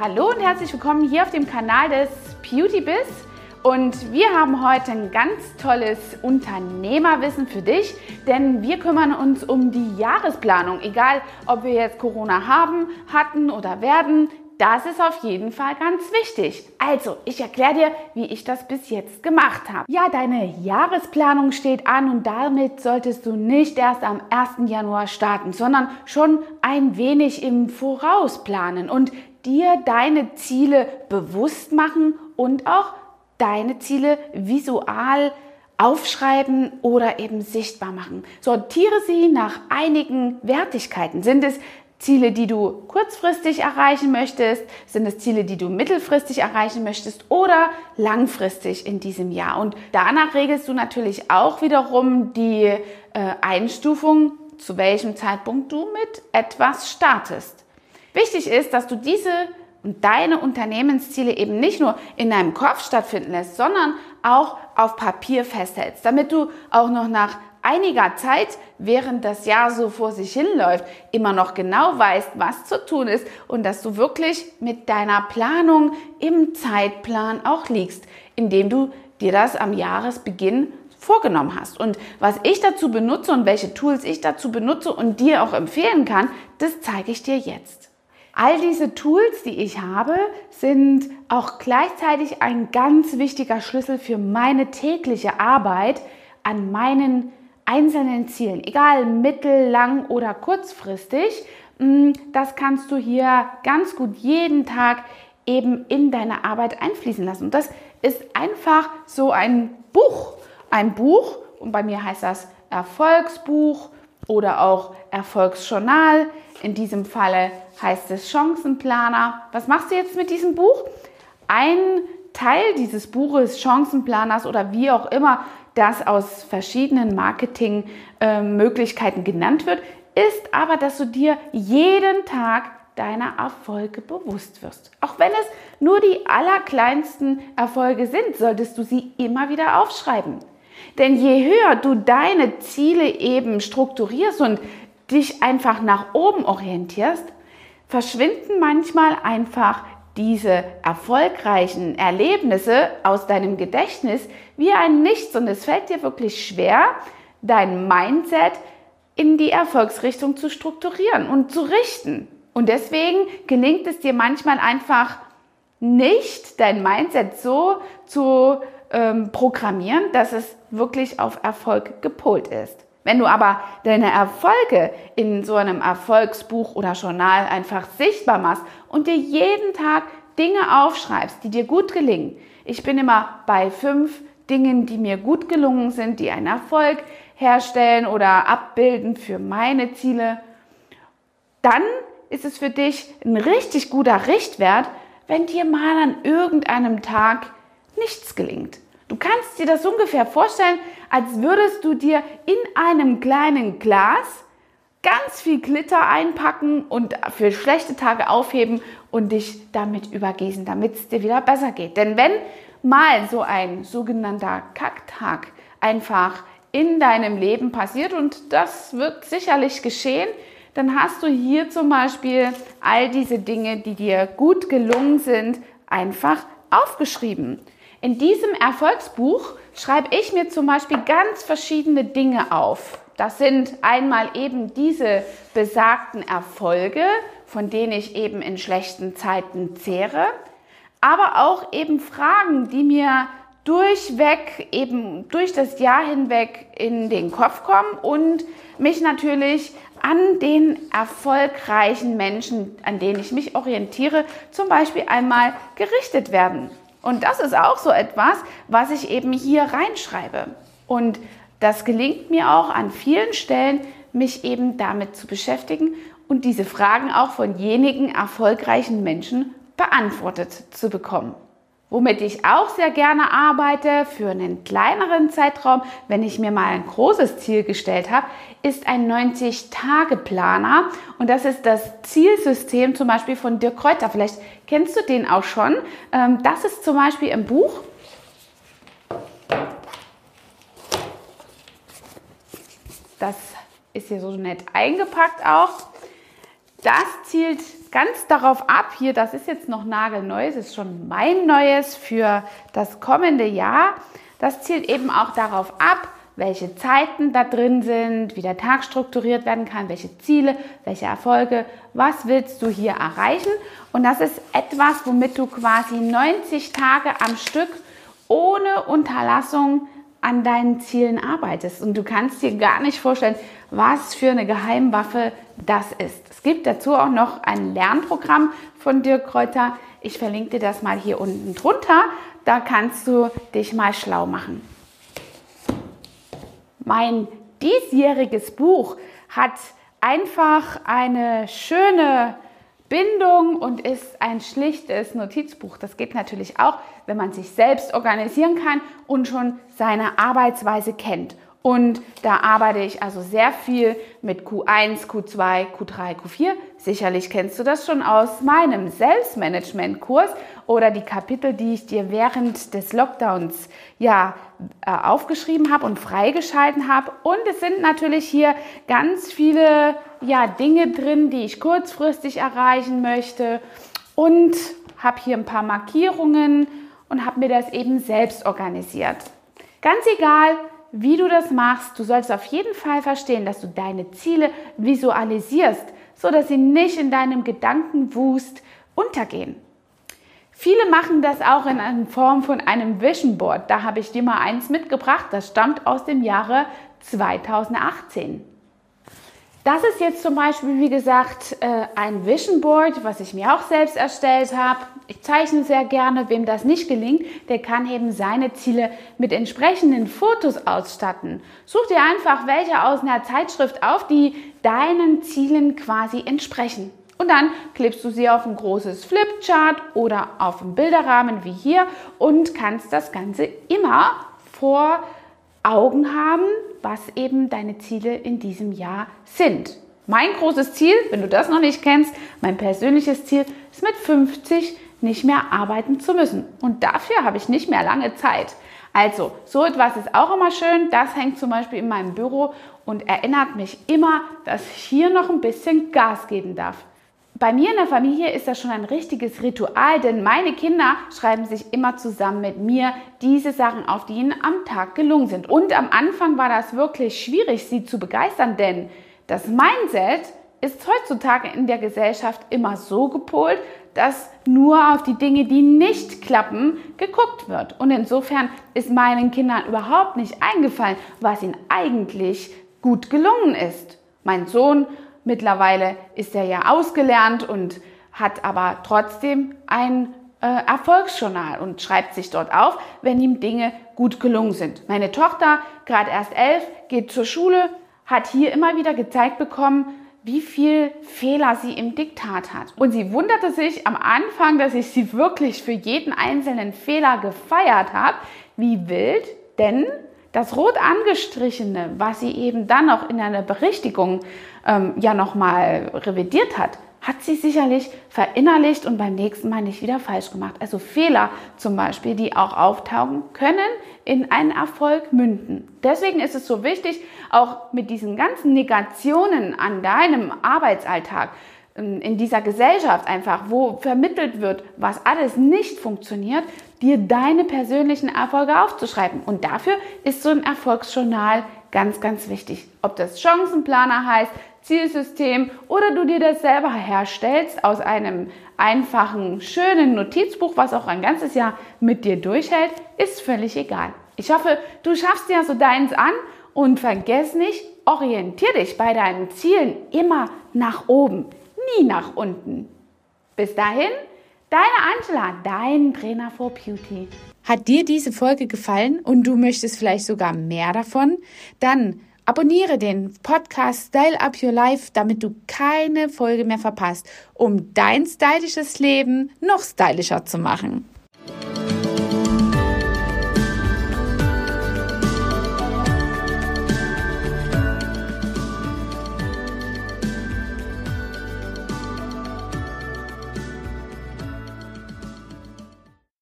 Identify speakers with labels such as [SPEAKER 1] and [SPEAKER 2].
[SPEAKER 1] Hallo und herzlich willkommen hier auf dem Kanal des Beauty Biz. Und wir haben heute ein ganz tolles Unternehmerwissen für dich, denn wir kümmern uns um die Jahresplanung. Egal, ob wir jetzt Corona haben, hatten oder werden, das ist auf jeden Fall ganz wichtig. Also, ich erkläre dir, wie ich das bis jetzt gemacht habe. Ja, deine Jahresplanung steht an und damit solltest du nicht erst am 1. Januar starten, sondern schon ein wenig im Voraus planen und dir deine Ziele bewusst machen und auch deine Ziele visual aufschreiben oder eben sichtbar machen. Sortiere sie nach einigen Wertigkeiten. Sind es Ziele, die du kurzfristig erreichen möchtest? Sind es Ziele, die du mittelfristig erreichen möchtest oder langfristig in diesem Jahr? Und danach regelst du natürlich auch wiederum die äh, Einstufung, zu welchem Zeitpunkt du mit etwas startest. Wichtig ist, dass du diese und deine Unternehmensziele eben nicht nur in deinem Kopf stattfinden lässt, sondern auch auf Papier festhältst, damit du auch noch nach einiger Zeit, während das Jahr so vor sich hinläuft, immer noch genau weißt, was zu tun ist und dass du wirklich mit deiner Planung im Zeitplan auch liegst, indem du dir das am Jahresbeginn vorgenommen hast. Und was ich dazu benutze und welche Tools ich dazu benutze und dir auch empfehlen kann, das zeige ich dir jetzt. All diese Tools, die ich habe, sind auch gleichzeitig ein ganz wichtiger Schlüssel für meine tägliche Arbeit an meinen einzelnen Zielen, egal mittel-, lang- oder kurzfristig. Mm, das kannst du hier ganz gut jeden Tag eben in deine Arbeit einfließen lassen. Und das ist einfach so ein Buch. Ein Buch, und bei mir heißt das Erfolgsbuch oder auch Erfolgsjournal. In diesem Falle heißt es Chancenplaner. Was machst du jetzt mit diesem Buch? Ein Teil dieses Buches, Chancenplaners oder wie auch immer das aus verschiedenen Marketingmöglichkeiten äh, genannt wird, ist aber, dass du dir jeden Tag deiner Erfolge bewusst wirst. Auch wenn es nur die allerkleinsten Erfolge sind, solltest du sie immer wieder aufschreiben. Denn je höher du deine Ziele eben strukturierst und dich einfach nach oben orientierst, verschwinden manchmal einfach diese erfolgreichen Erlebnisse aus deinem Gedächtnis wie ein Nichts und es fällt dir wirklich schwer, dein Mindset in die Erfolgsrichtung zu strukturieren und zu richten. Und deswegen gelingt es dir manchmal einfach nicht, dein Mindset so zu ähm, programmieren, dass es wirklich auf Erfolg gepolt ist. Wenn du aber deine Erfolge in so einem Erfolgsbuch oder Journal einfach sichtbar machst und dir jeden Tag Dinge aufschreibst, die dir gut gelingen. Ich bin immer bei fünf Dingen, die mir gut gelungen sind, die einen Erfolg herstellen oder abbilden für meine Ziele. Dann ist es für dich ein richtig guter Richtwert, wenn dir mal an irgendeinem Tag nichts gelingt. Du kannst dir das ungefähr vorstellen, als würdest du dir in einem kleinen Glas ganz viel Glitter einpacken und für schlechte Tage aufheben und dich damit übergießen, damit es dir wieder besser geht. Denn wenn mal so ein sogenannter Kacktag einfach in deinem Leben passiert und das wird sicherlich geschehen, dann hast du hier zum Beispiel all diese Dinge, die dir gut gelungen sind, einfach aufgeschrieben. In diesem Erfolgsbuch schreibe ich mir zum Beispiel ganz verschiedene Dinge auf. Das sind einmal eben diese besagten Erfolge, von denen ich eben in schlechten Zeiten zehre, aber auch eben Fragen, die mir durchweg, eben durch das Jahr hinweg in den Kopf kommen und mich natürlich an den erfolgreichen Menschen, an denen ich mich orientiere, zum Beispiel einmal gerichtet werden. Und das ist auch so etwas, was ich eben hier reinschreibe. Und das gelingt mir auch an vielen Stellen, mich eben damit zu beschäftigen und diese Fragen auch von jenigen erfolgreichen Menschen beantwortet zu bekommen. Womit ich auch sehr gerne arbeite für einen kleineren Zeitraum, wenn ich mir mal ein großes Ziel gestellt habe, ist ein 90-Tage-Planer. Und das ist das Zielsystem zum Beispiel von Dirk Kräuter. Vielleicht kennst du den auch schon. Ähm, das ist zum Beispiel im Buch. Das ist hier so nett eingepackt auch. das zielt ganz darauf ab, hier, das ist jetzt noch nagelneu, das ist schon mein Neues für das kommende Jahr. Das zielt eben auch darauf ab, welche Zeiten da drin sind, wie der Tag strukturiert werden kann, welche Ziele, welche Erfolge, was willst du hier erreichen. Und das ist etwas, womit du quasi 90 Tage am Stück ohne Unterlassung an deinen Zielen arbeitest. Und du kannst dir gar nicht vorstellen, was für eine Geheimwaffe das ist. Es gibt dazu auch noch ein Lernprogramm von Dirk Kräuter. Ich verlinke dir das mal hier unten drunter. Da kannst du dich mal schlau machen. Mein diesjähriges Buch hat einfach eine schöne Bindung und ist ein schlichtes Notizbuch. Das geht natürlich auch, wenn man sich selbst organisieren kann und schon seine Arbeitsweise kennt. Und da arbeite ich also sehr viel mit Q1, Q2, Q3, Q4. Sicherlich kennst du das schon aus meinem Selbstmanagement-Kurs oder die Kapitel, die ich dir während des Lockdowns ja äh, aufgeschrieben habe und freigeschalten habe. Und es sind natürlich hier ganz viele ja, Dinge drin, die ich kurzfristig erreichen möchte. Und habe hier ein paar Markierungen und habe mir das eben selbst organisiert. Ganz egal, wie du das machst. Du sollst auf jeden Fall verstehen, dass du deine Ziele visualisierst, so dass sie nicht in deinem Gedankenwust untergehen. Viele machen das auch in Form von einem Vision Board. Da habe ich dir mal eins mitgebracht. Das stammt aus dem Jahre 2018. Das ist jetzt zum Beispiel, wie gesagt, äh, ein Vision Board, was ich mir auch selbst erstellt habe. Ich zeichne sehr gerne. Wem das nicht gelingt, der kann eben seine Ziele mit entsprechenden Fotos ausstatten. Such dir einfach welche aus einer Zeitschrift auf, die deinen Zielen quasi entsprechen. Und dann klebst du sie auf ein großes Flipchart oder auf einen Bilderrahmen wie hier und kannst das Ganze immer vor Augen haben, was eben deine Ziele in diesem Jahr sind. Mein großes Ziel, wenn du das noch nicht kennst, mein persönliches Ziel ist mit 50 nicht mehr arbeiten zu müssen. Und dafür habe ich nicht mehr lange Zeit. Also, so etwas ist auch immer schön. Das hängt zum Beispiel in meinem Büro und erinnert mich immer, dass ich hier noch ein bisschen Gas geben darf. Bei mir in der Familie ist das schon ein richtiges Ritual, denn meine Kinder schreiben sich immer zusammen mit mir diese Sachen auf, die ihnen am Tag gelungen sind. Und am Anfang war das wirklich schwierig, sie zu begeistern, denn das Mindset ist heutzutage in der Gesellschaft immer so gepolt, dass nur auf die Dinge, die nicht klappen, geguckt wird. Und insofern ist meinen Kindern überhaupt nicht eingefallen, was ihnen eigentlich gut gelungen ist. Mein Sohn Mittlerweile ist er ja ausgelernt und hat aber trotzdem ein äh, Erfolgsjournal und schreibt sich dort auf, wenn ihm Dinge gut gelungen sind. Meine Tochter, gerade erst elf, geht zur Schule, hat hier immer wieder gezeigt bekommen, wie viel Fehler sie im Diktat hat. Und sie wunderte sich am Anfang, dass ich sie wirklich für jeden einzelnen Fehler gefeiert habe. Wie wild, denn das rot angestrichene, was sie eben dann noch in einer Berichtigung ähm, ja nochmal revidiert hat, hat sie sicherlich verinnerlicht und beim nächsten Mal nicht wieder falsch gemacht. Also Fehler zum Beispiel, die auch auftauchen können, in einen Erfolg münden. Deswegen ist es so wichtig, auch mit diesen ganzen Negationen an deinem Arbeitsalltag, in dieser Gesellschaft einfach, wo vermittelt wird, was alles nicht funktioniert, dir deine persönlichen Erfolge aufzuschreiben. Und dafür ist so ein Erfolgsjournal ganz, ganz wichtig. Ob das Chancenplaner heißt, Zielsystem oder du dir das selber herstellst aus einem einfachen, schönen Notizbuch, was auch ein ganzes Jahr mit dir durchhält, ist völlig egal. Ich hoffe, du schaffst ja so deins an und vergiss nicht, orientier dich bei deinen Zielen immer nach oben, nie nach unten. Bis dahin, Deine Angela, dein Trainer for Beauty. Hat dir diese Folge gefallen und du möchtest vielleicht sogar mehr davon? Dann abonniere den Podcast Style Up Your Life, damit du keine Folge mehr verpasst, um dein stylisches Leben noch stylischer zu machen.